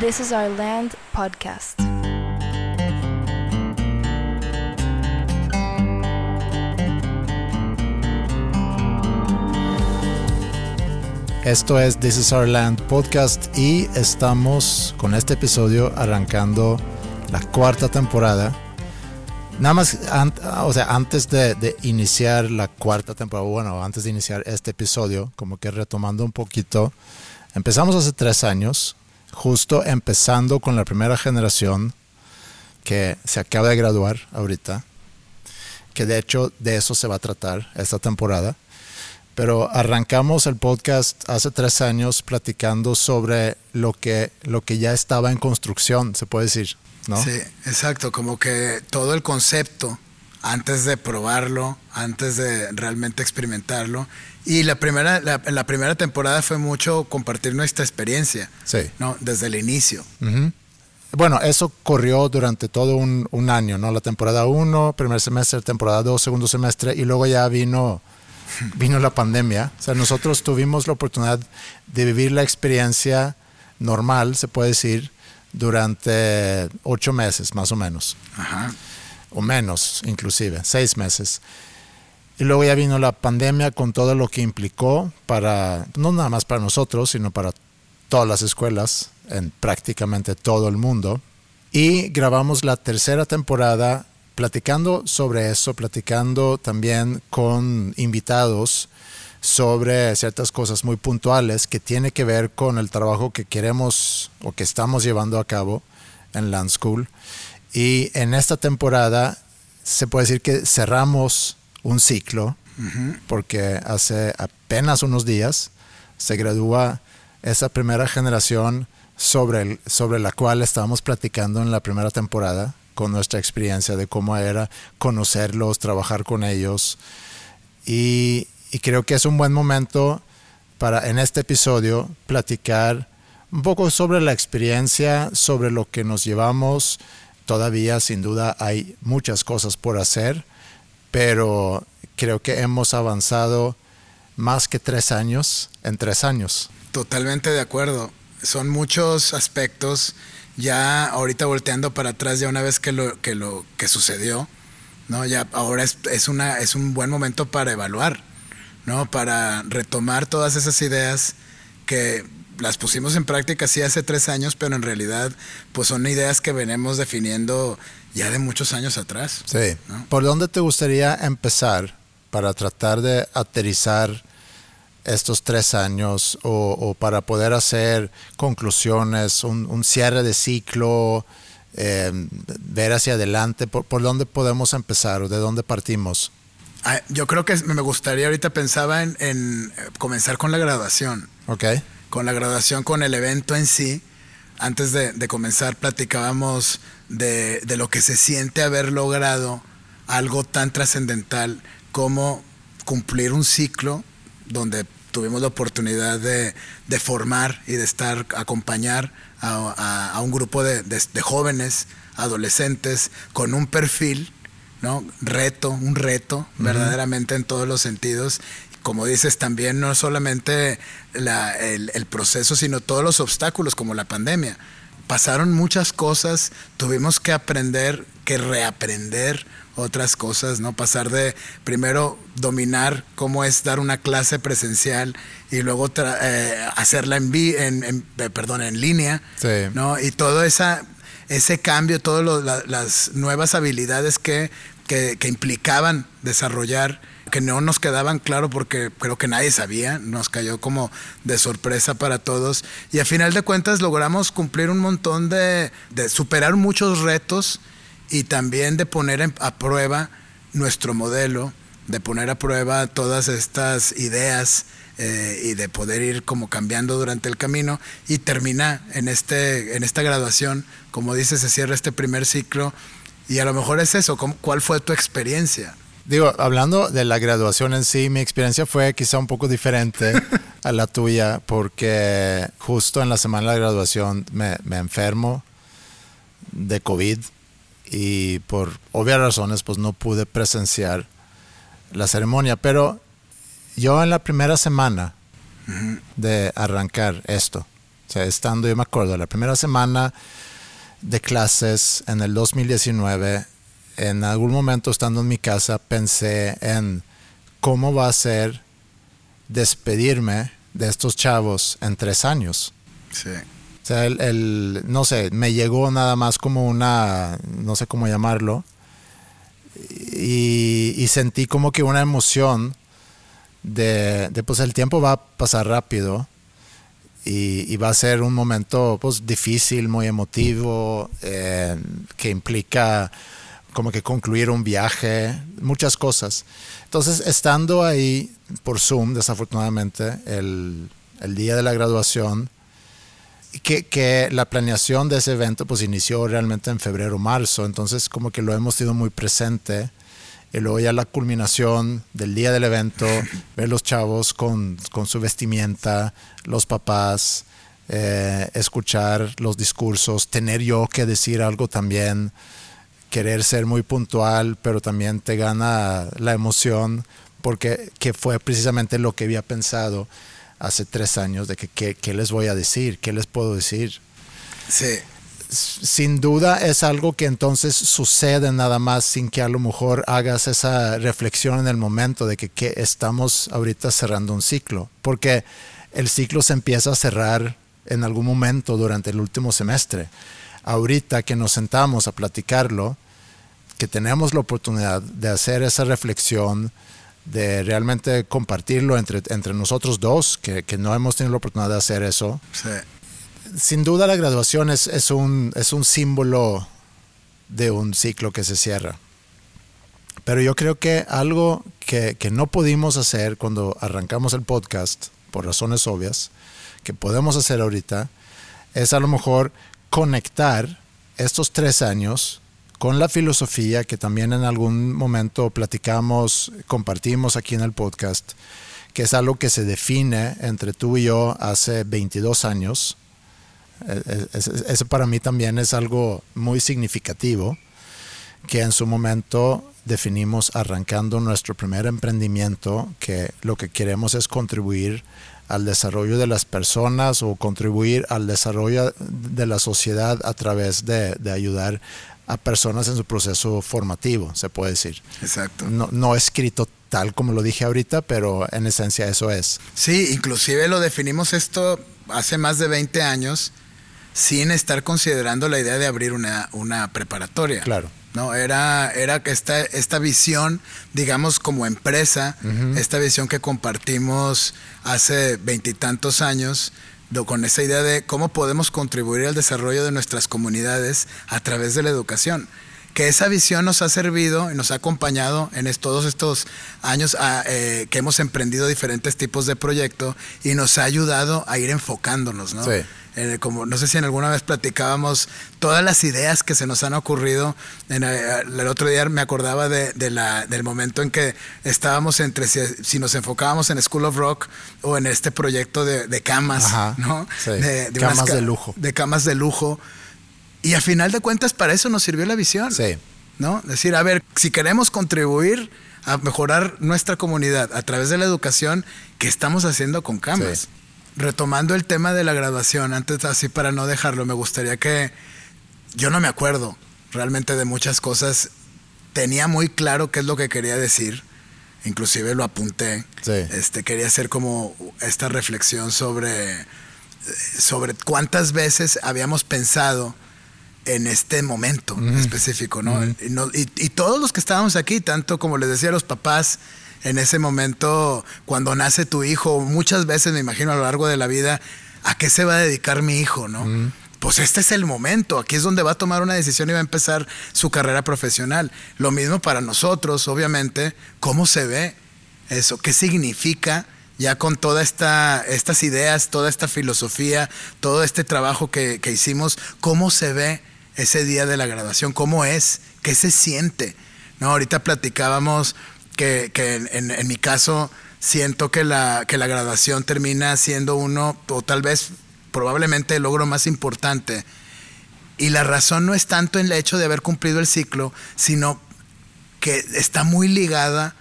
This is Our Land podcast. Esto es This is Our Land podcast y estamos con este episodio arrancando la cuarta temporada. Nada más, o sea, antes de, de, iniciar la cuarta temporada, bueno, antes de iniciar este episodio, como que retomando un poquito, empezamos hace tres años, justo empezando con la primera generación que se acaba de graduar ahorita, que de hecho de eso se va a tratar esta temporada pero arrancamos el podcast hace tres años platicando sobre lo que, lo que ya estaba en construcción, se puede decir, ¿no? Sí, exacto, como que todo el concepto antes de probarlo, antes de realmente experimentarlo. Y la primera, la, la primera temporada fue mucho compartir nuestra experiencia, sí. ¿no? Desde el inicio. Bueno, eso corrió durante todo un, un año, ¿no? La temporada 1, primer semestre, temporada 2, segundo semestre, y luego ya vino vino la pandemia. O sea, nosotros tuvimos la oportunidad de vivir la experiencia normal, se puede decir, durante ocho meses, más o menos. Ajá. O menos, inclusive, seis meses. Y luego ya vino la pandemia con todo lo que implicó para, no nada más para nosotros, sino para todas las escuelas en prácticamente todo el mundo. Y grabamos la tercera temporada platicando sobre eso, platicando también con invitados sobre ciertas cosas muy puntuales que tiene que ver con el trabajo que queremos o que estamos llevando a cabo en Land School. Y en esta temporada se puede decir que cerramos un ciclo, uh -huh. porque hace apenas unos días se gradúa esa primera generación sobre, el, sobre la cual estábamos platicando en la primera temporada, con nuestra experiencia de cómo era conocerlos, trabajar con ellos. Y, y, creo que es un buen momento para en este episodio platicar un poco sobre la experiencia, sobre lo que nos llevamos. Todavía sin duda hay muchas cosas por hacer, pero creo que hemos avanzado más que tres años en tres años. Totalmente de acuerdo. Son muchos aspectos ya ahorita volteando para atrás ya una vez que lo que sucedió no ya ahora es, es una es un buen momento para evaluar no para retomar todas esas ideas que las pusimos en práctica sí hace tres años pero en realidad pues son ideas que venimos definiendo ya de muchos años atrás sí ¿no? por dónde te gustaría empezar para tratar de aterrizar estos tres años o, o, para poder hacer conclusiones, un, un cierre de ciclo, eh, ver hacia adelante, por, por, dónde podemos empezar o de dónde partimos? Ah, yo creo que me gustaría, ahorita pensaba en, en, comenzar con la graduación. Ok. Con la graduación, con el evento en sí. Antes de, de comenzar platicábamos de, de lo que se siente haber logrado algo tan trascendental como cumplir un ciclo donde tuvimos la oportunidad de, de, formar y de estar, acompañar a, a, a un grupo de, jóvenes, adolescentes, con un perfil, ¿no? Reto, un reto, uh -huh. verdaderamente en todos los sentidos. Como dices, también no solamente la, el, el proceso, sino todos los obstáculos, como la pandemia. Pasaron muchas cosas, tuvimos que aprender, que reaprender otras cosas, ¿no? Pasar de primero dominar cómo es dar una clase presencial y luego eh, hacerla en, en, en, perdón, en línea, sí. ¿no? Y todo esa, ese cambio, todas la, las nuevas habilidades que, que, que, implicaban desarrollar, que no nos quedaban claro porque creo que nadie sabía, nos cayó como de sorpresa para todos. Y a final de cuentas logramos cumplir un montón de, de superar muchos retos y también de poner a prueba nuestro modelo, de poner a prueba todas estas ideas eh, y de poder ir como cambiando durante el camino y termina en, este, en esta graduación, como dice, se cierra este primer ciclo y a lo mejor es eso, ¿cuál fue tu experiencia? Digo, hablando de la graduación en sí, mi experiencia fue quizá un poco diferente a la tuya porque justo en la semana de la graduación me, me enfermo de COVID y por obvias razones pues no pude presenciar la ceremonia, pero yo en la primera semana uh -huh. de arrancar esto, O sea, estando, yo me acuerdo, la primera semana de clases en el 2019, en algún momento estando en mi casa, pensé en cómo va a ser despedirme de estos chavos en tres años. Sí. O sea, el, el- no sé, me llegó nada más como una, no sé cómo llamarlo, y, y sentí como que una emoción de, de, pues el tiempo va a pasar rápido y, y va a ser un momento pues difícil, muy emotivo, eh, que implica como que concluir un viaje, muchas cosas. Entonces, estando ahí por Zoom, desafortunadamente, el, el día de la graduación, que, que, la planeación de ese evento pues inició realmente en febrero marzo. Entonces como que lo hemos tenido muy presente. Y luego ya la culminación del día del evento ver los chavos con, con su vestimenta los papás eh, escuchar los discursos tener yo que decir algo también querer ser muy puntual pero también te gana la emoción porque que fue precisamente lo que había pensado hace tres años de que qué les voy a decir, qué les puedo decir. Sí. Sin duda es algo que entonces sucede nada más sin que a lo mejor hagas esa reflexión en el momento de que, que estamos ahorita cerrando un ciclo, porque el ciclo se empieza a cerrar en algún momento durante el último semestre. Ahorita que nos sentamos a platicarlo, que tenemos la oportunidad de hacer esa reflexión, de realmente compartirlo entre, entre nosotros dos, que, que, no hemos tenido la oportunidad de hacer eso. Sí. Sin duda la graduación es, es, un, es un símbolo de un ciclo que se cierra. Pero yo creo que algo que, que no pudimos hacer cuando arrancamos el podcast, por razones obvias, que podemos hacer ahorita, es a lo mejor conectar estos tres años con la filosofía que también en algún momento platicamos, compartimos aquí en el podcast, que es algo que se define entre tú y yo hace 22 años. Eso para mí también es algo muy significativo, que en su momento definimos arrancando nuestro primer emprendimiento, que lo que queremos es contribuir al desarrollo de las personas o contribuir al desarrollo de la sociedad a través de, de ayudar a personas en su proceso formativo, se puede decir. Exacto. No, no escrito tal como lo dije ahorita, pero en esencia eso es. Sí, inclusive lo definimos esto hace más de 20 años sin estar considerando la idea de abrir una, una preparatoria. Claro. No, era, era esta, esta visión, digamos, como empresa, uh -huh. esta visión que compartimos hace veintitantos años, con esa idea de cómo podemos contribuir al desarrollo de nuestras comunidades a través de la educación. Que esa visión nos ha servido y nos ha acompañado en todos estos años a, eh, que hemos emprendido diferentes tipos de proyectos y nos ha ayudado a ir enfocándonos, ¿no? Sí. Eh, como no sé si en alguna vez platicábamos todas las ideas que se nos han ocurrido. En, eh, el otro día me acordaba de, de la, del momento en que estábamos entre si, si, nos enfocábamos en School of Rock o en este proyecto de, de camas, Ajá, ¿no? Sí. De, camas unas, de lujo. De camas de lujo. Y a final de cuentas para eso nos sirvió la visión. Sí. ¿No? Decir, a ver, si queremos contribuir a mejorar nuestra comunidad a través de la educación, ¿qué estamos haciendo con camas? Sí retomando el tema de la graduación, antes así para no dejarlo, me gustaría que yo no me acuerdo realmente de muchas cosas. Tenía muy claro qué es lo que quería decir, inclusive lo apunté. Sí. Este, quería hacer como esta reflexión sobre, sobre cuántas veces habíamos pensado en este momento Ujú. específico, ¿no? Ujú. y, no- y- y todos los que estábamos aquí, tanto como les decía los papás, en ese momento, cuando nace tu hijo, muchas veces me imagino a lo largo de la vida, ¿a qué se va a dedicar mi hijo, no? Pues este es el momento, aquí es donde va a tomar una decisión y va a empezar su carrera profesional. Lo mismo para nosotros, obviamente, ¿cómo se ve eso? ¿Qué significa? Ya con todas esta, estas ideas, toda esta filosofía, todo este trabajo que, que hicimos, ¿cómo se ve ese día de la graduación? ¿Cómo es? ¿Qué se siente? No, ahorita platicábamos que, que en, en- mi caso siento que la, que la graduación termina siendo uno, o tal vez probablemente el logro más importante. Y la razón no es tanto en el hecho de haber cumplido el ciclo, sino que está muy ligada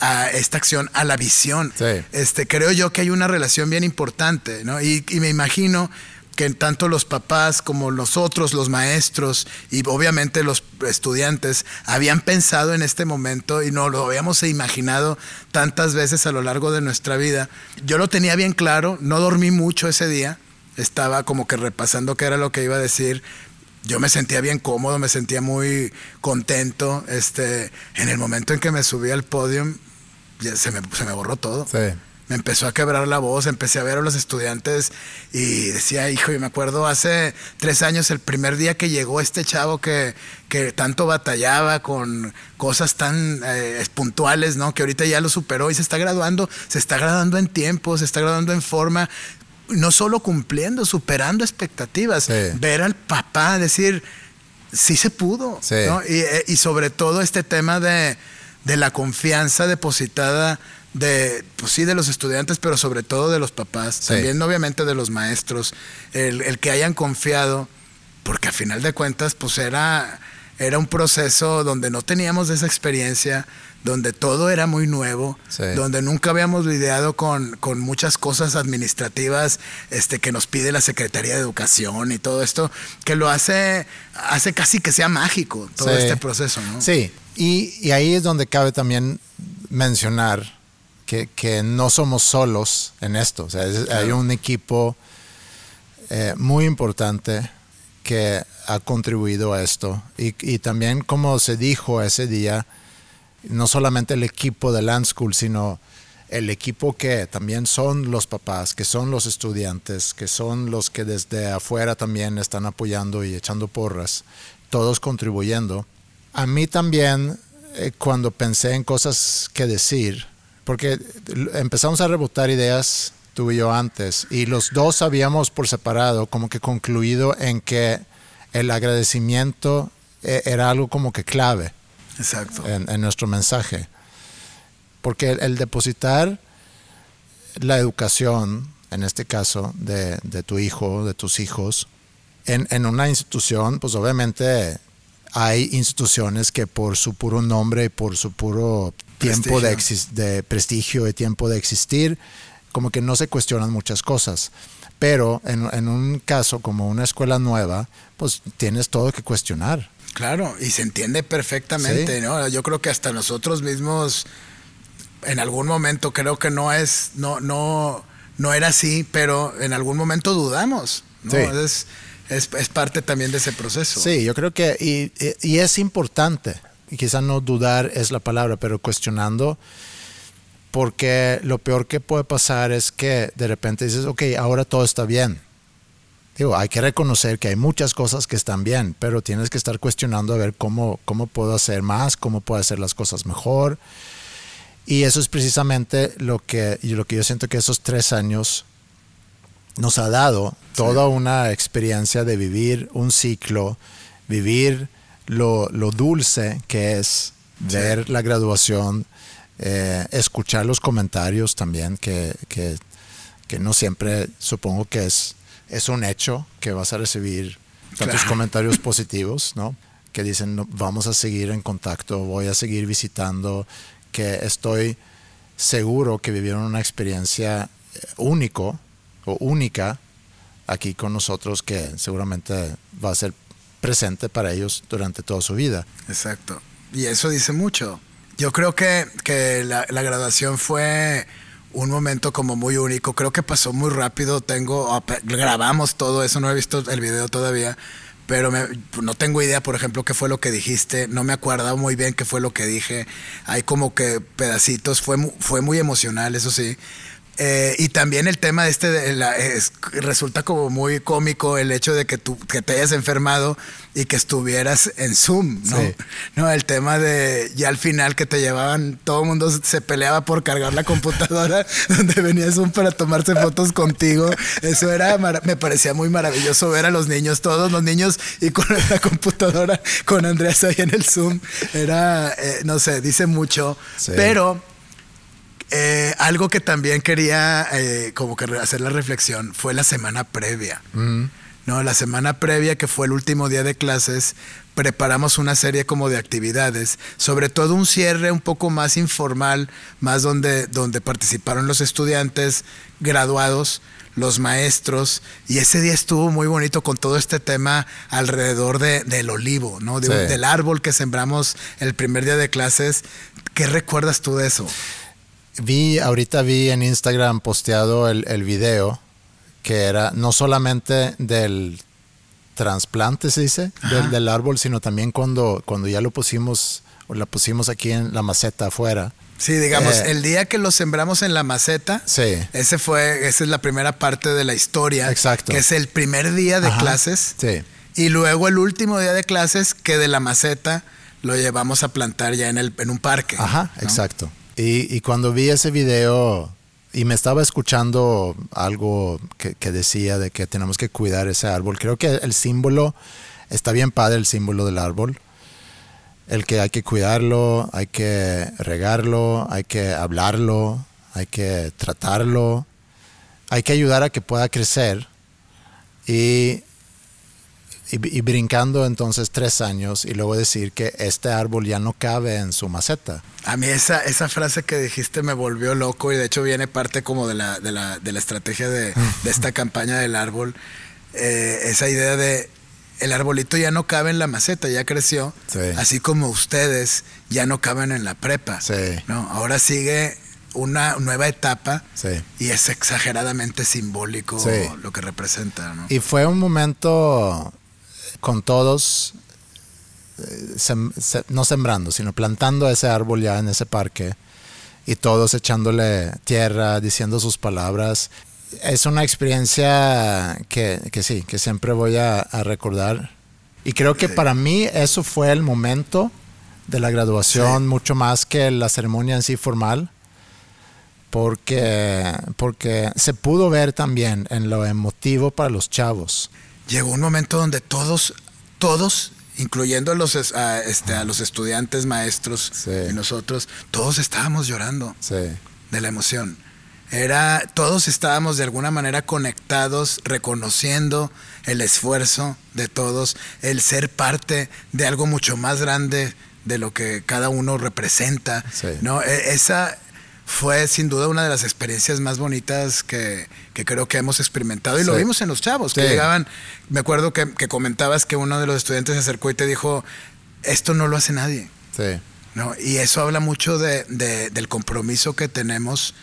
a esta acción, a la visión. Sí. Este, creo yo que hay una relación bien importante, ¿no? Y, y me imagino que tanto los papás como nosotros, los maestros y obviamente los estudiantes habían pensado en este momento y no lo habíamos imaginado tantas veces a lo largo de nuestra vida. Yo lo tenía bien claro, no dormí mucho ese día, estaba como que repasando qué era lo que iba a decir. Yo me sentía bien cómodo, me sentía muy contento. Este, en el momento en que me subí al podio, se me, se me borró todo Sí. Me empezó a quebrar la voz, empecé a ver a los estudiantes y decía, hijo, y me acuerdo hace tres años, el primer día que llegó este chavo que, que tanto batallaba con cosas tan eh, puntuales, ¿no? Que ahorita ya lo superó y se está graduando, se está graduando en tiempo, se está graduando en forma, no solo cumpliendo, superando expectativas. Sí. Ver al papá decir, sí se pudo, Sí. ¿no? Y, eh, y sobre todo este tema de, de la confianza depositada de, pues sí, de los estudiantes, pero sobre todo de los papás, Sí. también obviamente de los maestros, el, el que hayan confiado, porque a final de cuentas, pues era, era un proceso donde no teníamos esa experiencia, donde todo era muy nuevo, Sí. donde nunca habíamos lidiado con, con muchas cosas administrativas este, que nos pide la Secretaría de Educación y todo esto, que lo hace, hace casi que sea mágico todo Sí. este proceso, ¿no? Sí, y, y ahí es donde cabe también mencionar que, que no somos solos en esto. O sea, es- hay un equipo eh, muy importante que ha contribuido a esto. Y, y también, como se dijo ese día, no solamente el equipo de Land School, sino el equipo que también son los papás, que son los estudiantes, que son los que desde afuera también están apoyando y echando porras, todos contribuyendo. A mí también, eh, cuando pensé en cosas que decir, porque empezamos a rebotar ideas tú y yo antes, y los dos habíamos por separado como que concluido en que el agradecimiento eh, era algo como que clave Exacto. en, en nuestro mensaje. Porque el, el depositar la educación, en este caso, de, de tu hijo, de tus hijos, en, en una institución, pues obviamente hay instituciones que por su puro nombre y por su puro tiempo de, Prestigio. de prestigio y tiempo de existir, como que no se cuestionan muchas cosas. Pero en, en un caso como una escuela nueva, pues tienes todo que cuestionar. Claro, y se entiende perfectamente, Sí. ¿no? Yo creo que hasta nosotros mismos, en algún momento, creo que no es, no, no, no era así, pero en algún momento dudamos, ¿no? Sí. Es, es, es parte también de ese proceso. Sí, yo creo que, y, y- y es importante, y quizá no dudar es la palabra, pero cuestionando, porque lo peor que puede pasar es que de repente dices, ok, ahora todo está bien. Digo, hay que reconocer que hay muchas cosas que están bien, pero tienes que estar cuestionando a ver cómo, cómo puedo hacer más, cómo puedo hacer las cosas mejor. Y eso es precisamente lo que, y lo que yo siento que esos tres años nos ha dado toda una experiencia de vivir un ciclo, vivir lo, lo dulce que es Sí. ver la graduación, eh, escuchar los comentarios también, que, que, que no siempre supongo que es, es un hecho que vas a recibir tantos Claro. comentarios positivos, ¿no? Que dicen, "No, vamos a seguir en contacto, voy a seguir visitando, que estoy seguro que vivieron una experiencia eh, único o única aquí con nosotros que seguramente va a ser presente para ellos durante toda su vida. Exacto. Y eso dice mucho. Yo creo que, que la, graduación fue un momento como muy único. Creo que pasó muy rápido. Tengo, grabamos todo eso, no he visto el video todavía. Pero me- no tengo idea, por ejemplo, qué fue lo que dijiste. No me acuerdo muy bien qué fue lo que dije. Hay como que pedacitos. Fue, fue muy emocional, eso sí. Eh, y también el tema este de la- es- resulta como muy cómico el hecho de que tú que te hayas enfermado y que estuvieras en Zoom, ¿no? Sí. No, el tema de ya al final que te llevaban, todo el mundo se peleaba por cargar la computadora donde venía Zoom para tomarse fotos contigo. Eso era, me parecía muy maravilloso ver a los niños, todos los niños y con la computadora con Andreas ahí en el Zoom. Era, eh, no sé, dice mucho, Sí. pero eh, algo que también quería eh, como que hacer la reflexión fue la semana previa. Mm, No, la semana previa, que fue el último día de clases, preparamos una serie como de actividades, sobre todo un cierre un poco más informal, más donde, donde participaron los estudiantes graduados, los maestros, y ese día estuvo muy bonito con todo este tema alrededor de, del olivo, ¿no? De- Sí. del árbol que sembramos el primer día de clases. ¿Qué recuerdas tú de eso? Vi, ahorita vi en Instagram posteado el, el video que era no solamente del trasplante, se dice, del, del árbol, sino también cuando, cuando ya lo pusimos, o la pusimos aquí en la maceta afuera. Sí, digamos, Eh. el día que lo sembramos en la maceta, Sí. ese fue, esa es la primera parte de la historia. Exacto. Que es el primer día de Ajá. clases. Sí. Y luego el último día de clases, que de la maceta lo llevamos a plantar ya en, el, en un parque. Ajá, ¿no? exacto. Y, cuando vi ese video y me estaba escuchando algo que, que decía de que tenemos que cuidar ese árbol, creo que el símbolo, está bien padre el símbolo del árbol, el que hay que cuidarlo, hay que regarlo, hay que hablarlo, hay que tratarlo, hay que ayudar a que pueda crecer y y, y brincando entonces tres años y luego decir que este árbol ya no cabe en su maceta. A mí esa, esa frase que dijiste me volvió loco y de hecho viene parte como de la, de la, de la estrategia de, de esta campaña del árbol. Eh, esa idea de el arbolito ya no cabe en la maceta, ya creció, Sí. así como ustedes ya no caben en la prepa. Sí. ¿no? Ahora sigue una nueva etapa Sí. y es exageradamente simbólico Sí. lo que representa. ¿no? Y fue un momento con todos, eh, sem- se- no sembrando, sino plantando ese árbol ya en ese parque y todos echándole tierra, diciendo sus palabras. Es una experiencia que, que sí, que siempre voy a, a recordar. Y creo que para mí eso fue el momento de la graduación, Sí. mucho más que la ceremonia en sí formal, porque, porque se pudo ver también en lo emotivo para los chavos. Llegó un momento donde todos, todos, incluyendo a los, a, este, a los estudiantes, maestros Sí. y nosotros, todos estábamos llorando Sí, de la emoción. Era, todos estábamos de alguna manera conectados, reconociendo el esfuerzo de todos, el ser parte de algo mucho más grande de lo que cada uno representa. Sí. ¿no? E- Esa fue sin duda una de las experiencias más bonitas que, que creo que hemos experimentado y lo vimos en los chavos que llegaban. Me acuerdo que, que comentabas que uno de los estudiantes se acercó y te dijo, esto no lo hace nadie. sí, ¿no? Y eso habla mucho de, de- del compromiso que tenemos,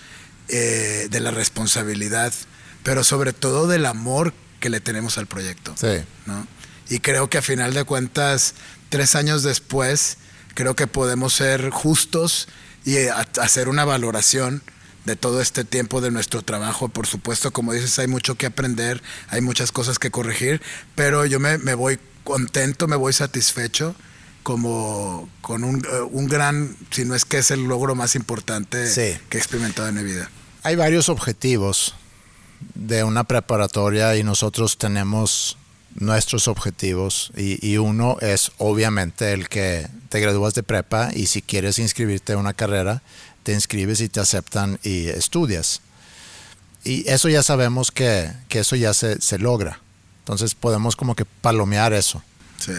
eh, de la responsabilidad, pero sobre todo del amor que le tenemos al proyecto. sí. ¿no? Y creo que a final de cuentas, tres años después, creo que podemos ser justos y eh, a- hacer una valoración de todo este tiempo de nuestro trabajo. Por supuesto, como dices, hay mucho que aprender, hay muchas cosas que corregir, pero yo me, me voy contento, me voy satisfecho como con un, eh, un gran, si no es que es el logro más importante Sí. que he experimentado en mi vida. Hay varios objetivos de una preparatoria y nosotros tenemos nuestros objetivos y, y uno es obviamente el que te gradúas de prepa y si quieres inscribirte a una carrera, te inscribes y te aceptan y estudias. Y eso ya sabemos que, que eso ya se, se logra. Entonces podemos como que palomear eso. Sí.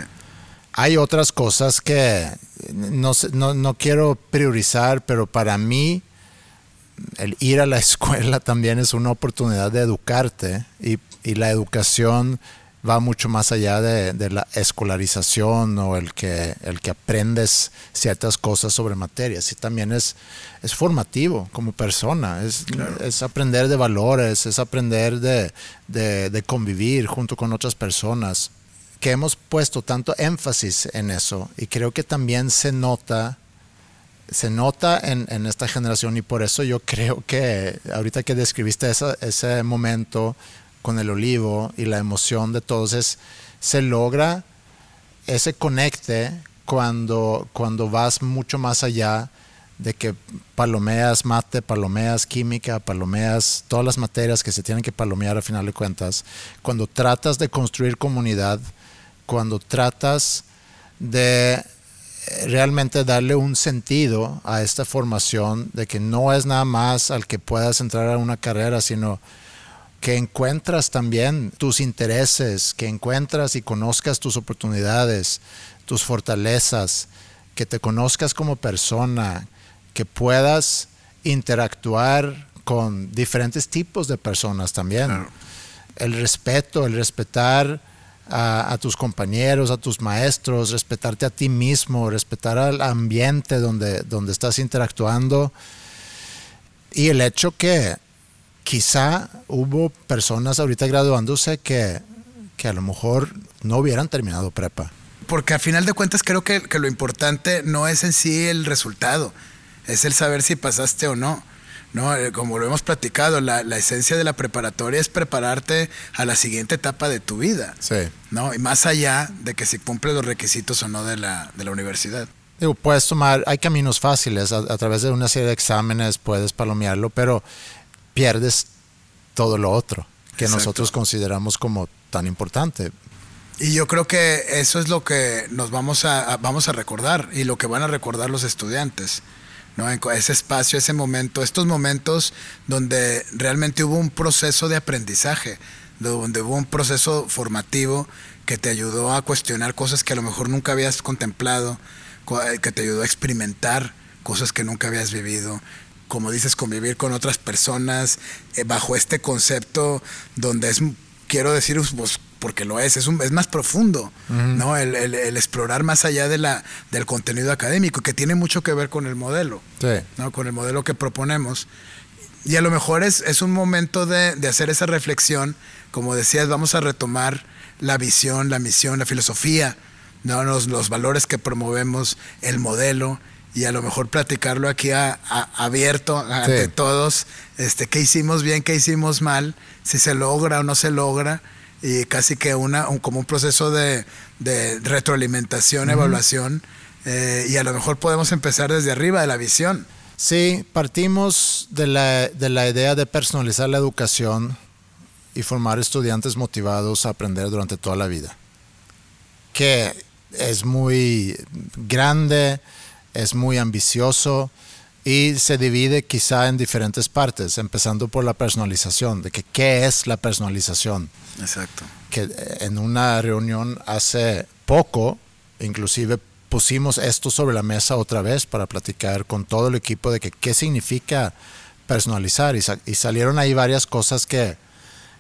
Hay otras cosas que no, no, no quiero priorizar, pero para mí el ir a la escuela también es una oportunidad de educarte y, y la educación va mucho más allá de, de la escolarización o el que, el que aprendes ciertas cosas sobre materias. Y también es, es formativo como persona, es, es aprender de valores, es aprender de, de- de convivir junto con otras personas. Que hemos puesto tanto énfasis en eso y creo que también se nota se nota en, en esta generación y por eso yo creo que ahorita que describiste esa- ese momento con el olivo y la emoción de todos es se logra ese conecte cuando, cuando vas mucho más allá de que palomeas mate, palomeas química, palomeas todas las materias que se tienen que palomear a final de cuentas, cuando tratas de construir comunidad, cuando tratas de realmente darle un sentido a esta formación de que no es nada más al que puedas entrar a una carrera, sino que encuentras también tus intereses, que encuentras y conozcas tus oportunidades, tus fortalezas, que te conozcas como persona, que puedas interactuar con diferentes tipos de personas también. El respeto, el respetar a, tus compañeros, a tus maestros, respetarte a ti mismo, respetar al ambiente donde, donde estás interactuando. Y el hecho que quizá hubo personas ahorita graduándose que, que a lo mejor no hubieran terminado prepa. Porque a final de cuentas creo que, que lo importante no es en sí el resultado, es el saber si pasaste o no. ¿no? Eh, como lo hemos platicado, la, esencia de la preparatoria es prepararte a la siguiente etapa de tu vida. Sí. ¿no? Y más allá de que si cumple los requisitos o no de la, de la universidad. Digo, puedes tomar, hay caminos fáciles, a, través de una serie de exámenes puedes palomearlo, pero pierdes todo lo otro que nosotros consideramos como tan importante. Y yo creo que eso es lo que nos vamos a, vamos a recordar y lo que van a recordar los estudiantes. ¿no? ese espacio, ese momento, estos momentos donde realmente hubo un proceso de aprendizaje, donde hubo un proceso formativo que te ayudó a cuestionar cosas que a lo mejor nunca habías contemplado, eh, que te ayudó a experimentar cosas que nunca habías vivido, como dices, convivir con otras personas eh, bajo este concepto donde es, quiero decir, pues, porque lo es, es, un, es más profundo, ¿no? El, explorar más allá de la, del contenido académico, que tiene mucho que ver con el modelo, ¿no? Con el modelo que proponemos. Y a lo mejor es, es un momento de, de, hacer esa reflexión, como decías, vamos a retomar la visión, la misión, la filosofía, ¿no? los, los valores que promovemos, el modelo, y a lo mejor platicarlo aquí a, abierto ante todos, este, qué hicimos bien, qué hicimos mal, si se logra o no se logra, y casi que una, como un proceso de, retroalimentación, evaluación, eh, y a lo mejor podemos empezar desde arriba de la visión. Sí, partimos de la, de la idea de personalizar la educación y formar estudiantes motivados a aprender durante toda la vida, que es muy grande, es muy ambicioso, y se divide quizá en diferentes partes, empezando por la personalización, de que qué es la personalización. Exacto. Que eh, en una reunión hace poco, inclusive pusimos esto sobre la mesa otra vez para platicar con todo el equipo de que qué significa personalizar y, y salieron ahí varias cosas que,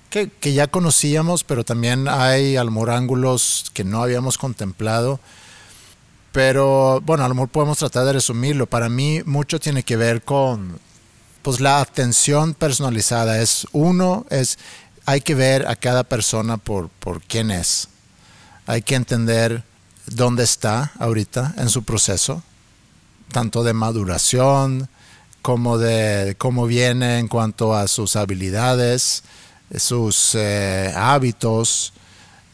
que, que, ya conocíamos, pero también hay ángulos que no habíamos contemplado pero bueno, a lo mejor podemos tratar de resumirlo. Para mí mucho tiene que ver con pues la atención personalizada. Es uno, es hay que ver a cada persona por, por quién es. Hay que entender dónde está ahorita en su proceso, tanto de maduración como de cómo viene en cuanto a sus habilidades, sus eh, hábitos.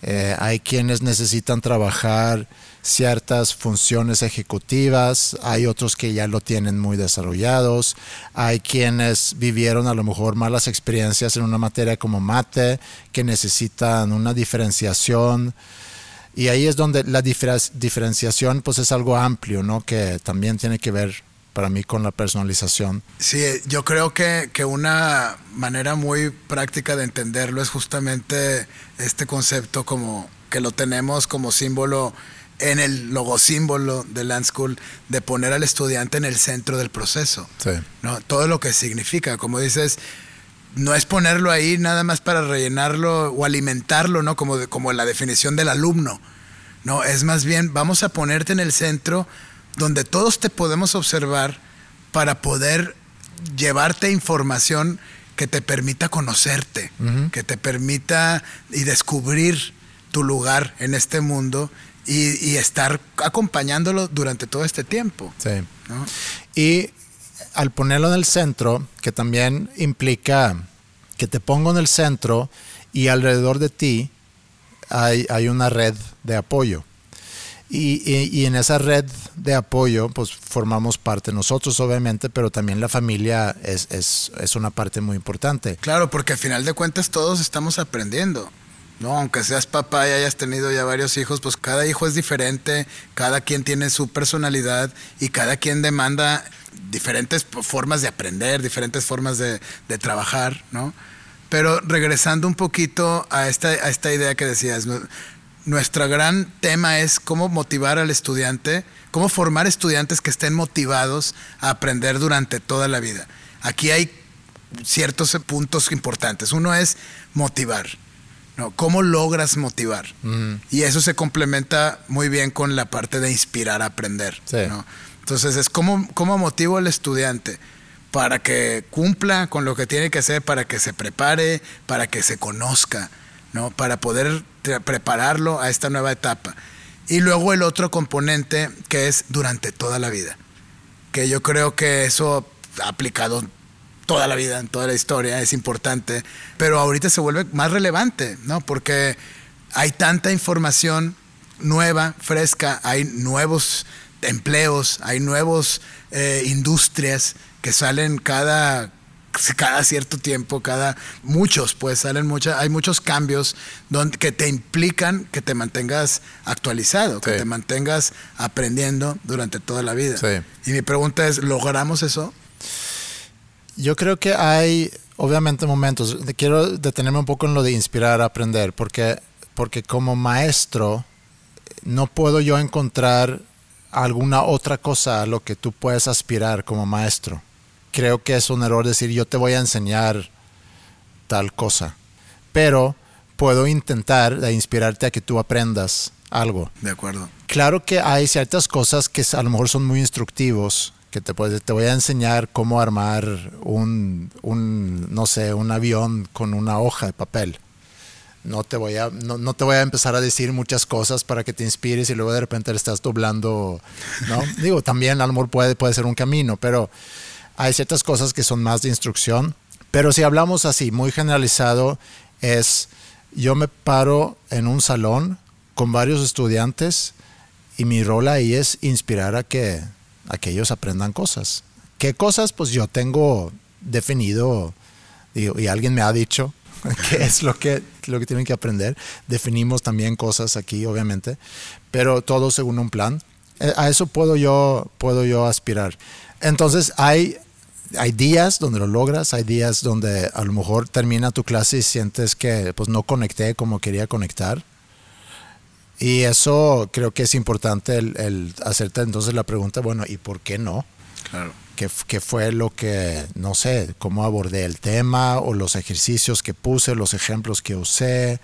Eh, hay quienes necesitan trabajar ciertas funciones ejecutivas, hay otros que ya lo tienen muy desarrollados, hay quienes vivieron a lo mejor malas experiencias en una materia como mate, que necesitan una diferenciación. Y ahí es donde la diferenciación pues es algo amplio, ¿no? Que también tiene que ver para mí con la personalización. Sí, yo creo que, que, una manera muy práctica de entenderlo es justamente este concepto como que lo tenemos como símbolo en el logo símbolo de Land School de poner al estudiante en el centro del proceso. ¿no? Todo lo que significa, como dices, no es ponerlo ahí nada más para rellenarlo o alimentarlo, ¿no? Como, como la definición del alumno. No, es más bien, vamos a ponerte en el centro donde todos te podemos observar para poder llevarte información que te permita conocerte, que te permita y descubrir tu lugar en este mundo y, estar acompañándolo durante todo este tiempo. Sí. Y al ponerlo en el centro, que también implica que te pongo en el centro y alrededor de ti hay, hay una red de apoyo. Y, y, en esa red de apoyo, pues formamos parte nosotros, obviamente, pero también la familia es, es, es una parte muy importante. Claro, porque al final de cuentas todos estamos aprendiendo. ¿No? Aunque seas papá y hayas tenido ya varios hijos, pues cada hijo es diferente, cada quien tiene su personalidad y cada quien demanda diferentes formas de aprender, diferentes formas de, trabajar, ¿no? Pero regresando un poquito a esta, a esta idea que decías, nuestro gran tema es cómo motivar al estudiante, cómo formar estudiantes que estén motivados a aprender durante toda la vida. Aquí hay ciertos puntos importantes. Uno es motivar. ¿No? ¿Cómo logras motivar? Y eso se complementa muy bien con la parte de inspirar a aprender. Entonces es cómo, cómo motivo al estudiante para que cumpla con lo que tiene que hacer, para que se prepare, para que se conozca, ¿no? para poder prepararlo a esta nueva etapa. Y luego el otro componente que es durante toda la vida, que yo creo que eso ha aplicado toda la vida, en toda la historia, es importante, pero ahorita se vuelve más relevante, ¿no? Porque hay tanta información nueva, fresca, hay nuevos empleos, hay nuevas eh, industrias que salen cada, cada cierto tiempo, cada muchos, pues salen muchas, hay muchos cambios donde, que te implican que te mantengas actualizado, que te mantengas aprendiendo durante toda la vida. Y mi pregunta es, ¿logramos eso? Yo creo que hay, obviamente, momentos. Quiero detenerme un poco en lo de inspirar a aprender, porque, porque como maestro no puedo yo encontrar alguna otra cosa a lo que tú puedes aspirar como maestro. Creo que es un error decir yo te voy a enseñar tal cosa, pero puedo intentar de inspirarte a que tú aprendas algo. De acuerdo. Claro que hay ciertas cosas que a lo mejor son muy instructivos que te, te voy a enseñar cómo armar un, no sé, un avión con una hoja de papel. No te, voy a, no, te voy a empezar a decir muchas cosas para que te inspires y luego de repente le estás doblando, ¿no? Digo, también a lo mejor puede, puede ser un camino, pero hay ciertas cosas que son más de instrucción. Pero si hablamos así, muy generalizado, es yo me paro en un salón con varios estudiantes y mi rol ahí es inspirar a que a que ellos aprendan cosas. ¿Qué cosas? Pues yo tengo definido, y alguien me ha dicho qué es lo que, lo que tienen que aprender. Definimos también cosas aquí, obviamente, pero todo según un plan. Eh, a eso puedo yo, puedo yo aspirar. Entonces hay, hay días donde lo logras, hay días donde a lo mejor termina tu clase y sientes que pues no conecté como quería conectar. Y eso creo que es importante el, hacerte entonces la pregunta, bueno, ¿y por qué no? Claro. ¿Qué, fue lo que, no sé, cómo abordé el tema o los ejercicios que puse, los ejemplos que usé?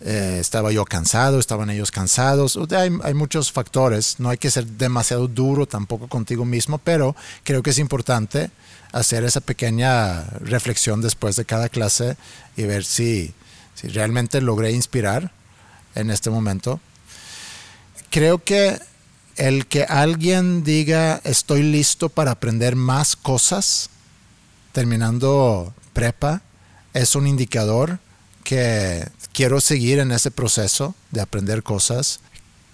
Eh, ¿Estaba yo cansado? ¿Estaban ellos cansados? Hay, hay, muchos factores. No hay que ser demasiado duro tampoco contigo mismo, pero creo que es importante hacer esa pequeña reflexión después de cada clase y ver si, si realmente logré inspirar en este momento. Creo que el que alguien diga estoy listo para aprender más cosas terminando prepa es un indicador que quiero seguir en ese proceso de aprender cosas.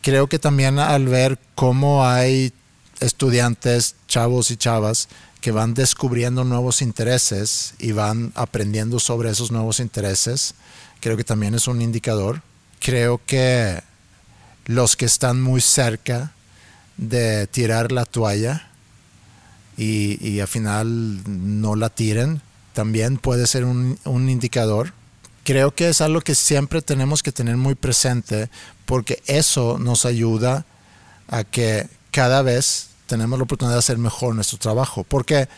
Creo que también al ver cómo hay estudiantes, chavos y chavas, que van descubriendo nuevos intereses y van aprendiendo sobre esos nuevos intereses, creo que también es un indicador creo que los que están muy cerca de tirar la toalla y, al final no la tiren, también puede ser un, un indicador. Creo que es algo que siempre tenemos que tener muy presente porque eso nos ayuda a que cada vez tenemos la oportunidad de hacer mejor nuestro trabajo. Porque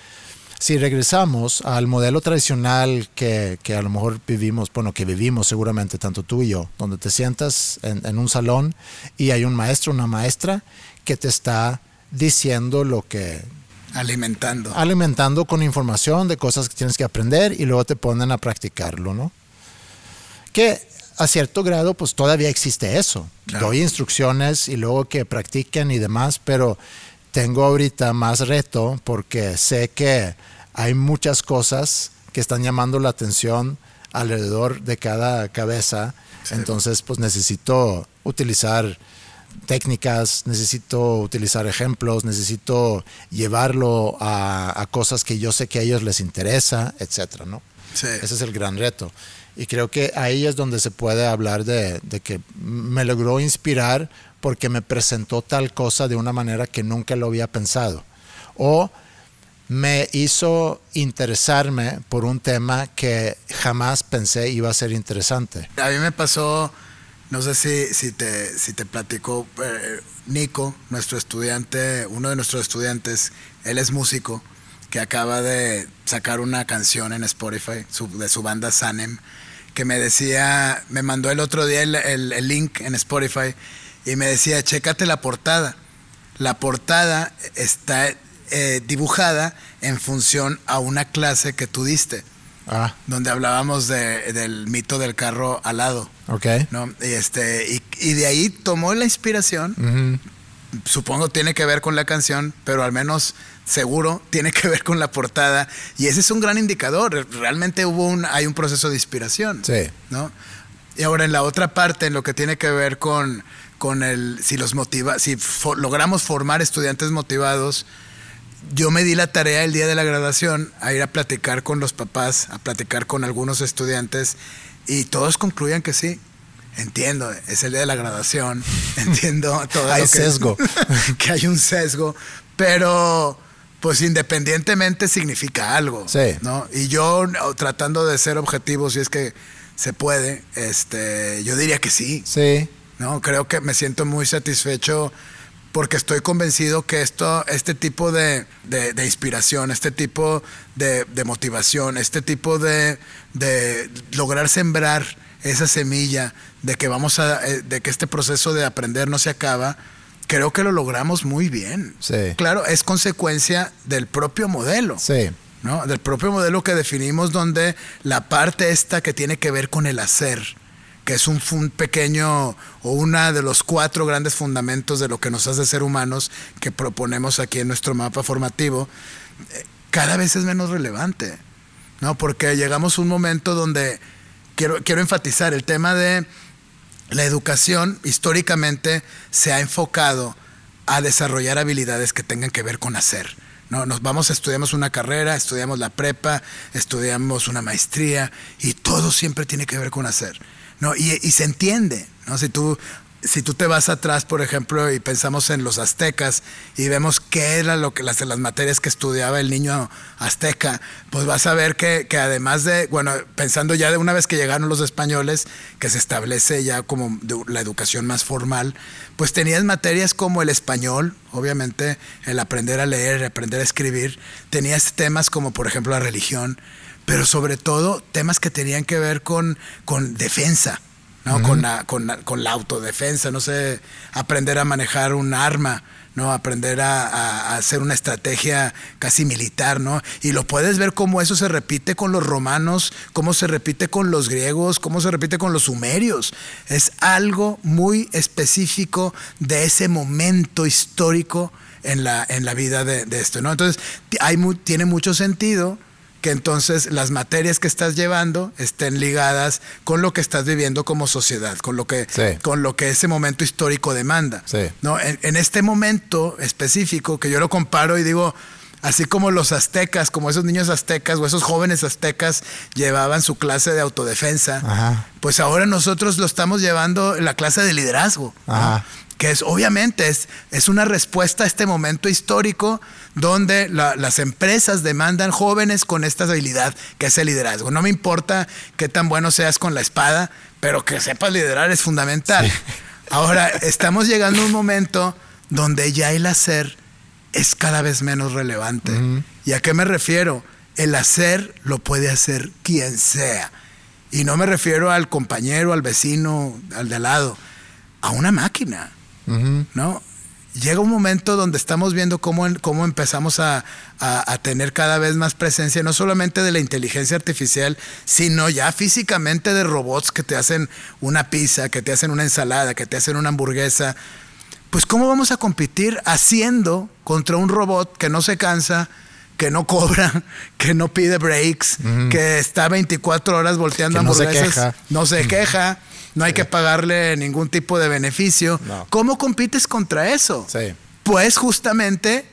si regresamos al modelo tradicional que, a lo mejor vivimos, bueno, que vivimos seguramente tanto tú y yo, donde te sientas en, un salón y hay un maestro, una maestra que te está diciendo lo que... Alimentando. Alimentando con información de cosas que tienes que aprender y luego te ponen a practicarlo, ¿no? Que a cierto grado, pues todavía existe eso. Doy instrucciones y luego que practiquen y demás, pero tengo ahorita más reto porque sé que hay muchas cosas que están llamando la atención alrededor de cada cabeza. Entonces, pues necesito utilizar técnicas, necesito utilizar ejemplos, necesito llevarlo a, cosas que yo sé que a ellos les interesa, etcétera, ¿no? Ese es el gran reto. Y creo que ahí es donde se puede hablar de, de que me logró inspirar porque me presentó tal cosa de una manera que nunca lo había pensado. O me hizo interesarme por un tema que jamás pensé iba a ser interesante. A mí me pasó, no sé si, si, te, si te platicó eh, Nico, nuestro estudiante, uno de nuestros estudiantes, él es músico, que acaba de sacar una canción en Spotify de su banda Sanem, que me decía, me mandó el otro día el, el link en Spotify y me decía, chécate la portada. La portada está eh, dibujada en función a una clase que tú diste. Ah. Donde hablábamos del mito del carro alado. Ok. ¿no? Y, este, y, de ahí tomó la inspiración. Supongo tiene que ver con la canción, pero al menos seguro tiene que ver con la portada. Y ese es un gran indicador. Realmente hubo un, hay un proceso de inspiración. Sí. ¿no? Y ahora en la otra parte, en lo que tiene que ver con, con el, si los motiva, si logramos formar estudiantes motivados, yo me di la tarea el día de la graduación a ir a platicar con los papás, a platicar con algunos estudiantes y todos concluían que sí. Entiendo, es el día de la graduación, entiendo todo. hay sesgo. que hay un sesgo, pero pues independientemente significa algo. Sí. ¿no? Y yo tratando de ser objetivo, si es que se puede, este, yo diría que sí. Sí. No, creo que me siento muy satisfecho porque estoy convencido que esto, este tipo de, inspiración, este tipo de, motivación, este tipo de, lograr sembrar esa semilla de que vamos a, eh, de que este proceso de aprender no se acaba, creo que lo logramos muy bien. Sí. Claro, es consecuencia del propio modelo. Sí. ¿no? Del propio modelo que definimos donde la parte esta que tiene que ver con el hacer, que es un, pequeño o una de los cuatro grandes fundamentos de lo que nos hace ser humanos que proponemos aquí en nuestro mapa formativo, eh, cada vez es menos relevante, ¿no? Porque llegamos a un momento donde quiero, quiero enfatizar el tema de la educación históricamente se ha enfocado a desarrollar habilidades que tengan que ver con hacer. ¿no? Nos vamos, estudiamos una carrera, estudiamos la prepa, estudiamos una maestría y todo siempre tiene que ver con hacer. ¿No? Y, se entiende, ¿no? Si tú, si tú te vas atrás, por ejemplo, y pensamos en los aztecas y vemos qué era lo que las, las materias que estudiaba el niño azteca, pues vas a ver que, además de, bueno, pensando ya de una vez que llegaron los españoles, que se establece ya como la educación más formal, pues tenías materias como el español, obviamente, el aprender a leer, aprender a escribir, tenías temas como, por ejemplo, la religión, pero sobre todo temas que tenían que ver con, con defensa, ¿no? con, la, con, con, la autodefensa, no sé, aprender a manejar un arma, ¿no? Aprender a, hacer una estrategia casi militar, ¿no? Y lo puedes ver cómo eso se repite con los romanos, cómo se repite con los griegos, cómo se repite con los sumerios. Es algo muy específico de ese momento histórico en la, en la vida de, esto, ¿no? Entonces, hay tiene mucho sentido que entonces las materias que estás llevando estén ligadas con lo que estás viviendo como sociedad, con lo que, con lo que ese momento histórico demanda. ¿no? En, este momento específico, que yo lo comparo y digo, así como los aztecas, como esos niños aztecas o esos jóvenes aztecas llevaban su clase de autodefensa, pues ahora nosotros lo estamos llevando en la clase de liderazgo que es obviamente es, es una respuesta a este momento histórico donde las empresas demandan jóvenes con esta habilidad que es el liderazgo. No me importa qué tan bueno seas con la espada, pero que sepas liderar es fundamental. Ahora, estamos llegando a un momento donde ya el hacer es cada vez menos relevante. ¿Y a qué me refiero? El hacer lo puede hacer quien sea. Y no me refiero al compañero, al vecino, al de al lado, a una máquina. ¿No? Llega un momento donde estamos viendo cómo, cómo empezamos a, tener cada vez más presencia, no solamente de la inteligencia artificial, sino ya físicamente de robots que te hacen una pizza, que te hacen una ensalada, que te hacen una hamburguesa. Pues ¿cómo vamos a competir haciendo contra un robot que no se cansa, que no cobra, que no pide breaks, que está 24 horas volteando hamburguesas, no se queja no hay que pagarle ningún tipo de beneficio. ¿Cómo compites contra eso? Sí. Pues justamente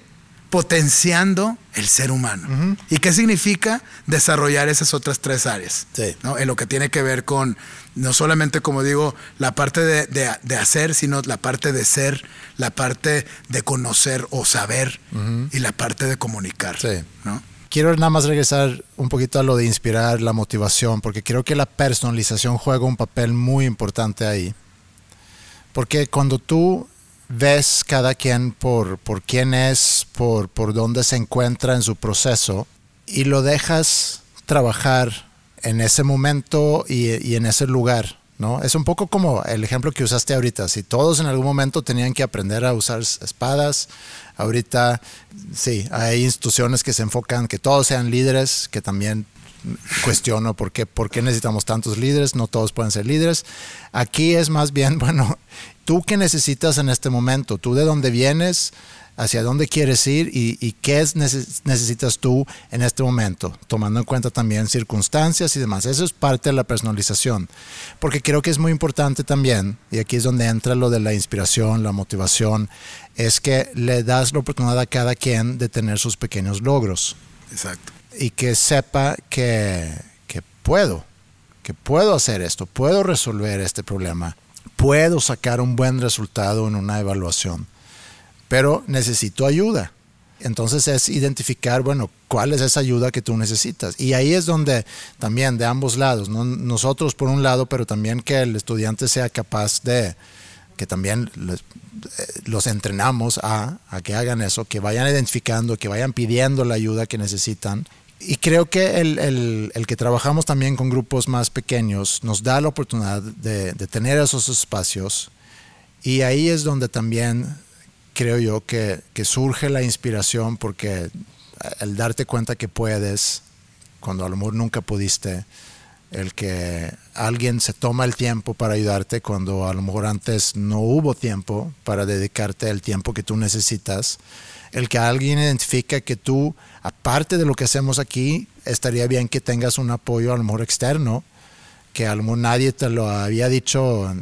potenciando el ser humano. ¿Y qué significa desarrollar esas otras tres áreas? Sí. ¿no? En lo que tiene que ver con, no solamente, como digo, la parte de, de- de hacer, sino la parte de ser, la parte de conocer o saber y la parte de comunicar. Sí. ¿no? Quiero nada más regresar un poquito a lo de inspirar, la motivación, porque creo que la personalización juega un papel muy importante ahí. Porque cuando tú ves cada quien por, por quién es, por, por dónde se encuentra en su proceso, y lo dejas trabajar en ese momento y, y en ese lugar, ¿no? Es un poco como el ejemplo que usaste ahorita. Si todos en algún momento tenían que aprender a usar espadas, ahorita sí, hay instituciones que se enfocan que todos sean líderes, que también cuestiono por qué, por qué necesitamos tantos líderes, no todos pueden ser líderes. Aquí es más bien, bueno, tú qué necesitas en este momento, tú de dónde vienes, hacia dónde quieres ir y, y qué es neces- necesitas tú en este momento, tomando en cuenta también circunstancias y demás. Eso es parte de la personalización, porque creo que es muy importante también, y aquí es donde entra lo de la inspiración, la motivación, es que le das la oportunidad a cada quien de tener sus pequeños logros Exacto. y que sepa que, que puedo, que puedo hacer esto, puedo resolver este problema, puedo sacar un buen resultado en una evaluación, pero necesito ayuda. Entonces es identificar, bueno, cuál es esa ayuda que tú necesitas. Y ahí es donde también de ambos lados, ¿no? nosotros por un lado, pero también que el estudiante sea capaz de, que también los entrenamos a, a que hagan eso, que vayan identificando, que vayan pidiendo la ayuda que necesitan. Y creo que el, el- el que trabajamos también con grupos más pequeños nos da la oportunidad de, de tener esos espacios y ahí es donde también creo yo que, surge la inspiración porque el darte cuenta que puedes cuando a lo mejor nunca pudiste, el que alguien se toma el tiempo para ayudarte cuando a lo mejor antes no hubo tiempo para dedicarte el tiempo que tú necesitas, el que alguien identifica que tú, aparte de lo que hacemos aquí, estaría bien que tengas un apoyo a lo mejor externo, que a lo mejor nadie te lo había dicho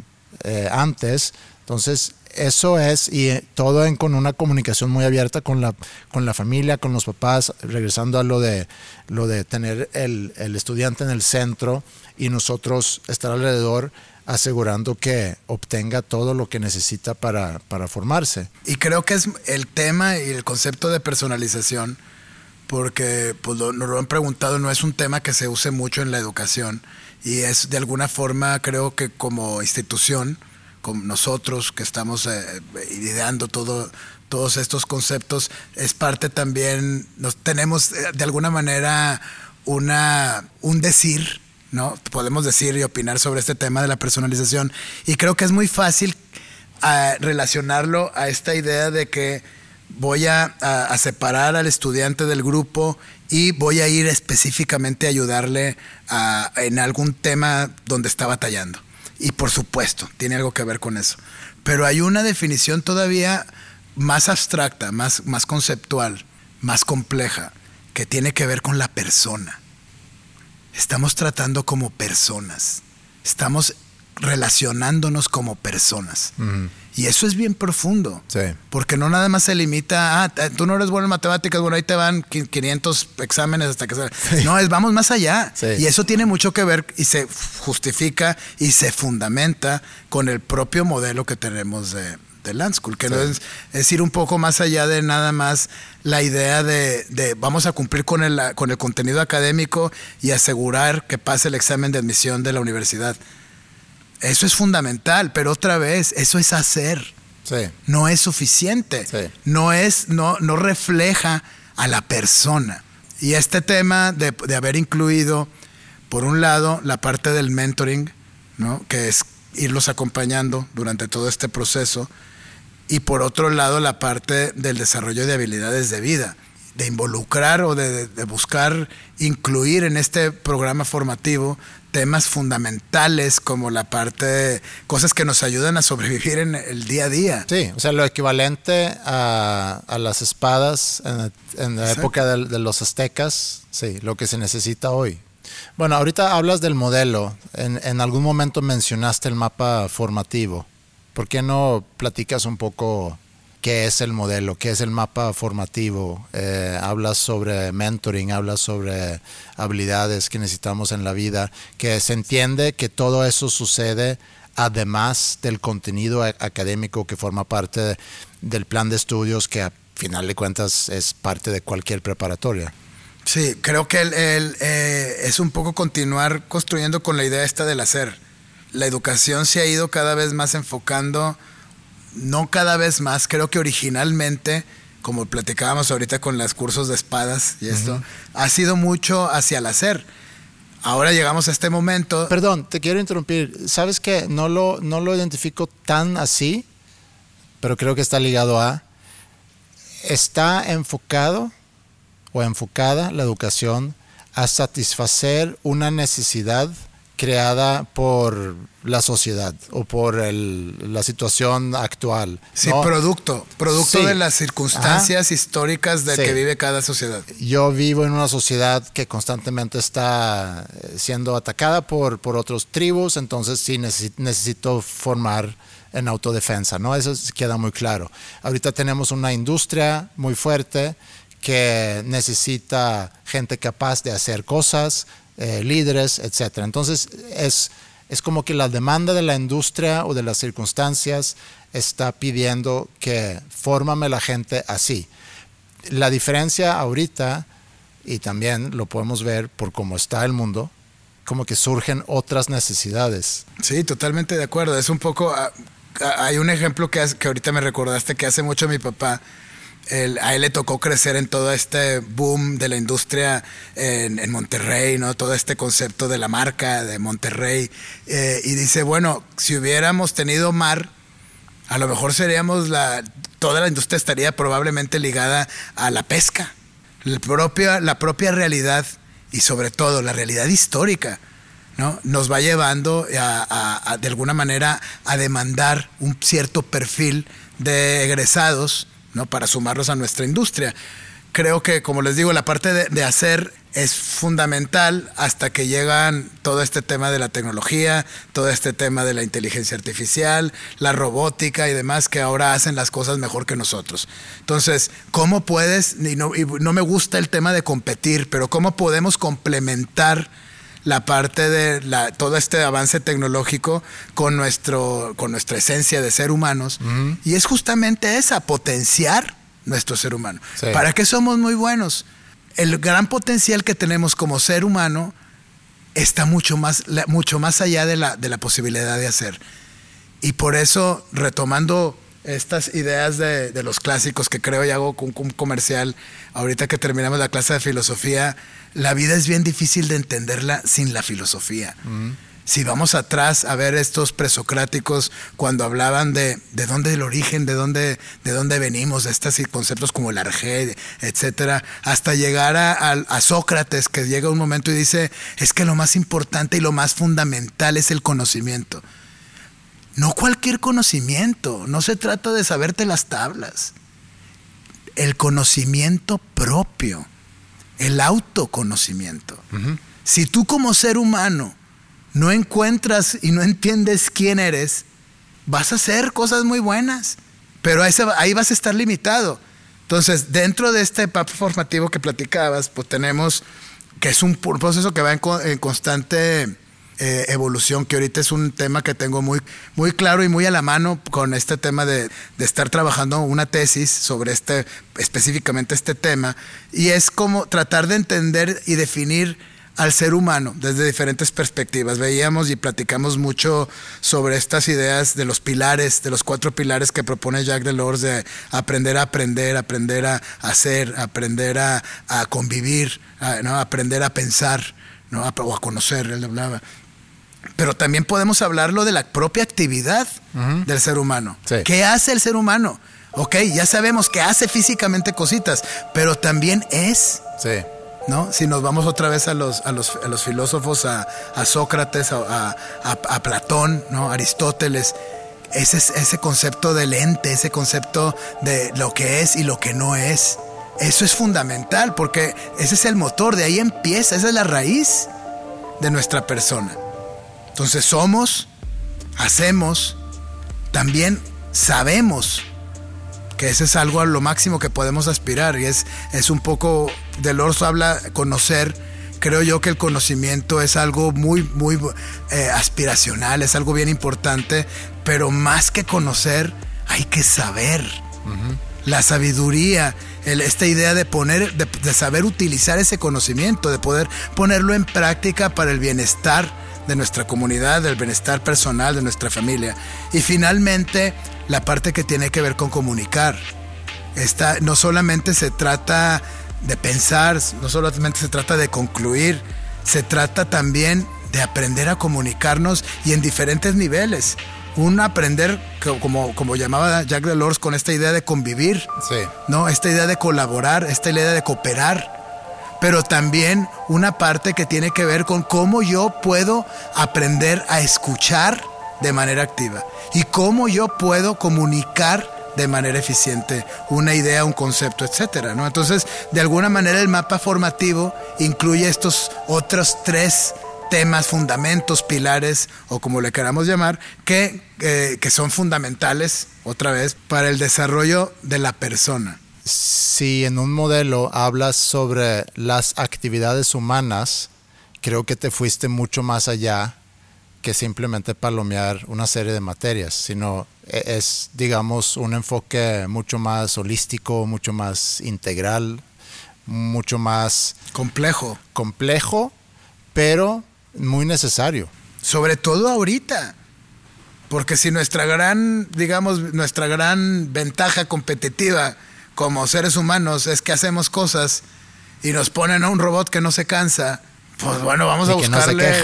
eh, antes. Entonces, eso es, y eh, todo en, con una comunicación muy abierta con la, con la familia, con los papás, regresando a lo de, lo de tener el, el estudiante en el centro y nosotros estar alrededor asegurando que obtenga todo lo que necesita para, para formarse. Y creo que es el tema y el concepto de personalización, porque pues, nos lo han preguntado, no es un tema que se use mucho en la educación y es de alguna forma, creo que como institución, como nosotros que estamos eh, ideando todo, todos estos conceptos, es parte también, nos tenemos eh, de alguna manera una, un decir, ¿no? Podemos decir y opinar sobre este tema de la personalización y creo que es muy fácil a relacionarlo a esta idea de que voy a, a- separar al estudiante del grupo y voy a ir específicamente a ayudarle a- en algún tema donde está batallando. Y por supuesto, tiene algo que ver con eso. Pero hay una definición todavía más abstracta, más, más conceptual, más compleja, que tiene que ver con la persona. Estamos tratando como personas. Estamos relacionándonos como personas. Y eso es bien profundo. Sí. Porque no nada más se limita a, "Ah, tú no eres bueno en matemáticas, bueno, ahí te van qui- 500 exámenes hasta que se... No, es vamos más allá. Sí. Y eso tiene mucho que ver y se justifica y se fundamenta con el propio modelo que tenemos de, de Land School, que no es, es ir un poco más allá de nada más la idea de, de vamos a cumplir con el, con el contenido académico y asegurar que pase el examen de admisión de la universidad. Eso es fundamental, pero otra vez, eso es hacer Sí. no es suficiente. Sí. No es, no, no refleja a la persona. Y este tema de, de haber incluido, por un lado, la parte del mentoring, ¿no? que es irlos acompañando durante todo este proceso, y por otro lado, la parte del desarrollo de habilidades de vida, de involucrar o de, de buscar incluir en este programa formativo temas fundamentales como la parte de cosas que nos ayudan a sobrevivir en el día a día. Sí, o sea, lo equivalente a, a las espadas en, en la Exacto. época de, de los aztecas, sí, lo que se necesita hoy. Bueno, ahorita hablas del modelo. En, en algún momento mencionaste el mapa formativo. ¿Por qué no platicas un poco qué es el modelo, qué es el mapa formativo, eh, habla sobre mentoring, habla sobre habilidades que necesitamos en la vida, que se entiende que todo eso sucede además del contenido académico que forma parte del plan de estudios que a final de cuentas es parte de cualquier preparatoria. Sí, creo que eh, es un poco continuar construyendo con la idea esta del hacer. La educación se ha ido cada vez más enfocando no cada vez más, creo que originalmente, como platicábamos ahorita con los cursos de espadas y esto, ha sido mucho hacia el hacer. Ahora llegamos a este momento. Perdón, te quiero interrumpir. ¿Sabes que no lo, no lo identifico tan así, pero creo que está ligado a... Está enfocado o enfocada la educación a satisfacer una necesidad creada por la sociedad o por la situación actual. Sí, producto, producto de las circunstancias históricas de que vive cada sociedad. Yo vivo en una sociedad que constantemente está eh, siendo atacada por, por otros tribus, entonces sí necesito formar en autodefensa, ¿no? Eso queda muy claro. Ahorita tenemos una industria muy fuerte que necesita gente capaz de hacer cosas, eh, líderes, etc. Entonces es, es como que la demanda de la industria o de las circunstancias está pidiendo que fórmame la gente así. La diferencia ahorita, y también lo podemos ver por cómo está el mundo, como que surgen otras necesidades. Sí, totalmente de acuerdo. Es un poco, ah, hay un ejemplo que, que ahorita me recordaste que hace mucho mi papá a él le tocó crecer en todo este boom de la industria en, Monterrey, ¿no? Todo este concepto de la marca de Monterrey. Eh, y dice, bueno, si hubiéramos tenido mar, a lo mejor seríamos la, toda la industria estaría probablemente ligada a la pesca. La propia, la propia realidad y sobre todo la realidad histórica, ¿no? Nos va llevando a, de alguna manera a demandar un cierto perfil de egresados ¿no? para sumarlos a nuestra industria. Creo que, como les digo, la parte de, hacer es fundamental hasta que llegan todo este tema de la tecnología, todo este tema de la inteligencia artificial, la robótica y demás que ahora hacen las cosas mejor que nosotros. Entonces, ¿cómo puedes, y no, y no me gusta el tema de competir, pero cómo podemos complementar la parte de la, todo este avance tecnológico con, nuestro, con nuestra esencia de ser humanos. Y es justamente esa, potenciar nuestro ser humano. ¿Para qué somos muy buenos? El gran potencial que tenemos como ser humano está mucho más, mucho más allá de la, de la posibilidad de hacer. Y por eso, retomando estas ideas de, de, los clásicos que creo y hago un, un comercial, ahorita que terminamos la clase de filosofía, la vida es bien difícil de entenderla sin la filosofía. Si vamos atrás a ver estos presocráticos cuando hablaban de, de dónde el origen, de dónde, de dónde venimos, de estos conceptos como el arjé, etcétera, hasta llegar a, a Sócrates, que llega un momento y dice, es que lo más importante y lo más fundamental es el conocimiento. No cualquier conocimiento, no se trata de saberte las tablas. El conocimiento propio el autoconocimiento. Si tú como ser humano no encuentras y no entiendes quién eres, vas a hacer cosas muy buenas, pero ahí, vas a estar limitado. Entonces, dentro de este papo formativo que platicabas, pues tenemos que es un proceso que va en constante eh, evolución, que ahorita es un tema que tengo muy, muy claro y muy a la mano con este tema de, de estar trabajando una tesis sobre este, específicamente este tema, y es como tratar de entender y definir al ser humano desde diferentes perspectivas. Veíamos y platicamos mucho sobre estas ideas de los pilares, de los cuatro pilares que propone Jacques Delors de aprender a aprender, aprender a hacer, aprender a, a convivir, ¿no? aprender a pensar, ¿no? o a conocer, él hablaba pero también podemos hablarlo de la propia actividad del ser humano. ¿Qué hace el ser humano? Ok, ya sabemos que hace físicamente cositas, pero también es. Sí. ¿No? Si nos vamos otra vez a los, a los, a los filósofos, a, a Sócrates, a, a, Platón, ¿no? Aristóteles, ese, ese concepto del ente, ese concepto de lo que es y lo que no es, eso es fundamental porque ese es el motor, de ahí empieza, esa es la raíz de nuestra persona. Entonces somos, hacemos, también sabemos que ese es algo a lo máximo que podemos aspirar y es, es un poco, Delors habla conocer, creo yo que el conocimiento es algo muy, muy eh, aspiracional, es algo bien importante, pero más que conocer, hay que saber. La sabiduría, esta idea de poner, de saber utilizar ese conocimiento, de poder ponerlo en práctica para el bienestar de nuestra comunidad, del bienestar personal de nuestra familia. Y finalmente, la parte que tiene que ver con comunicar. Esta, no solamente se trata de pensar, no solamente se trata de concluir, se trata también de aprender a comunicarnos y en diferentes niveles. Un aprender, como, como llamaba Jack Delors, con esta idea de convivir, ¿no? esta idea de colaborar, esta idea de cooperar pero también una parte que tiene que ver con cómo yo puedo aprender a escuchar de manera activa y cómo yo puedo comunicar de manera eficiente una idea, un concepto, etcétera, ¿no? Entonces, de alguna manera el mapa formativo incluye estos otros tres temas, fundamentos, pilares o como le queramos llamar, que, eh, que son fundamentales, otra vez, para el desarrollo de la persona si en un modelo hablas sobre las actividades humanas, creo que te fuiste mucho más allá que simplemente palomear una serie de materias, sino e, es, digamos, un enfoque mucho más holístico, mucho más integral, mucho más complejo. Complejo, pero muy necesario. Sobre todo ahorita. Porque si nuestra gran, digamos, nuestra gran ventaja competitiva como seres humanos es que hacemos cosas y nos ponen a un robot que no se cansa, pues bueno, vamos a buscarle.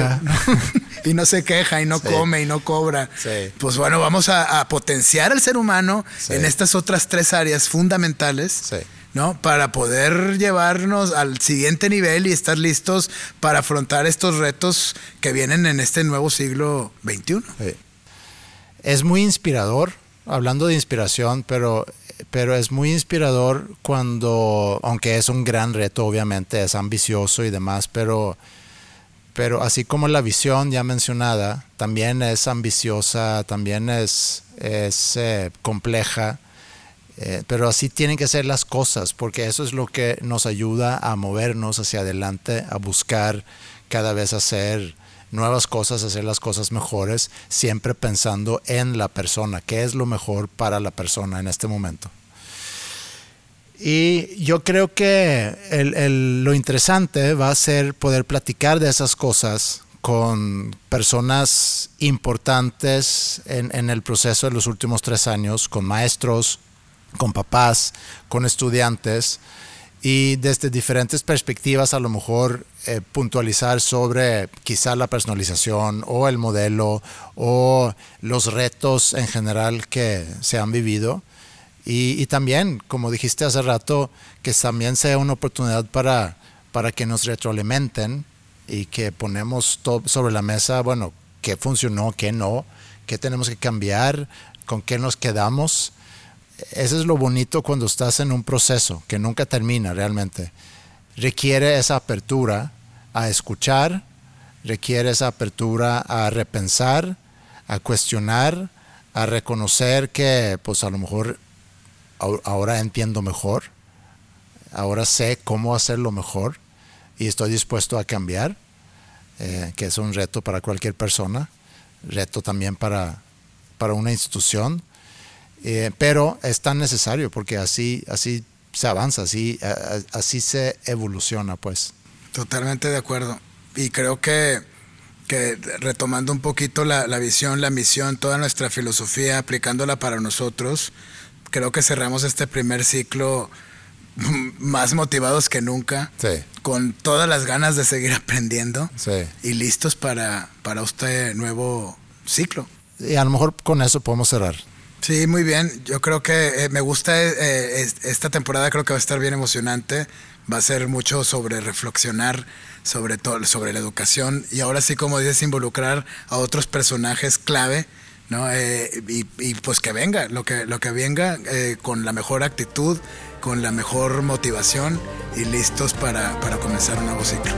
y no se queja y no come y no cobra. Pues bueno, vamos a, potenciar al ser humano en estas otras tres áreas fundamentales. ¿no? Para poder llevarnos al siguiente nivel y estar listos para afrontar estos retos que vienen en este nuevo siglo XXI. Es muy inspirador, hablando de inspiración, pero pero es muy inspirador cuando, aunque es un gran reto, obviamente, es ambicioso y demás, pero, pero así como la visión ya mencionada, también es ambiciosa, también es, es eh, compleja, eh, pero así tienen que ser las cosas, porque eso es lo que nos ayuda a movernos hacia adelante, a buscar cada vez hacer nuevas cosas, hacer las cosas mejores, siempre pensando en la persona, qué es lo mejor para la persona en este momento. Y yo creo que lo interesante va a ser poder platicar de esas cosas con personas importantes en, en el proceso de los últimos tres años, con maestros, con papás, con estudiantes y desde diferentes perspectivas a lo mejor eh, puntualizar sobre quizá la personalización o el modelo o los retos en general que se han vivido. Y, también, como dijiste hace rato, que también sea una oportunidad para, para que nos retroalimenten y que ponemos sobre la mesa, bueno, qué funcionó, qué no, qué tenemos que cambiar, con qué nos quedamos eso es lo bonito cuando estás en un proceso que nunca termina realmente. Requiere esa apertura a escuchar, requiere esa apertura a repensar, a cuestionar, a reconocer que pues a lo mejor ahora entiendo mejor, ahora sé cómo hacerlo mejor y estoy dispuesto a cambiar, eh, que es un reto para cualquier persona, reto también para, para una institución eh, pero es tan necesario porque así, así se avanza, así, así se evoluciona, pues. Totalmente de acuerdo. Y creo que, que retomando un poquito la, la, visión, la misión, toda nuestra filosofía, aplicándola para nosotros, creo que cerramos este primer ciclo más motivados que nunca, con todas las ganas de seguir aprendiendo y listos para, para este nuevo ciclo. Y a lo mejor con eso podemos cerrar. Sí, muy bien. Yo creo que eh, me gusta eh, esta temporada, creo que va a estar bien emocionante. Va a ser mucho sobre reflexionar sobre todo, sobre la educación y ahora sí, como dices, involucrar a otros personajes clave, ¿no? Eh, y, pues que venga, lo que, lo que venga con la mejor actitud, con la mejor motivación y listos para, para comenzar un nuevo ciclo.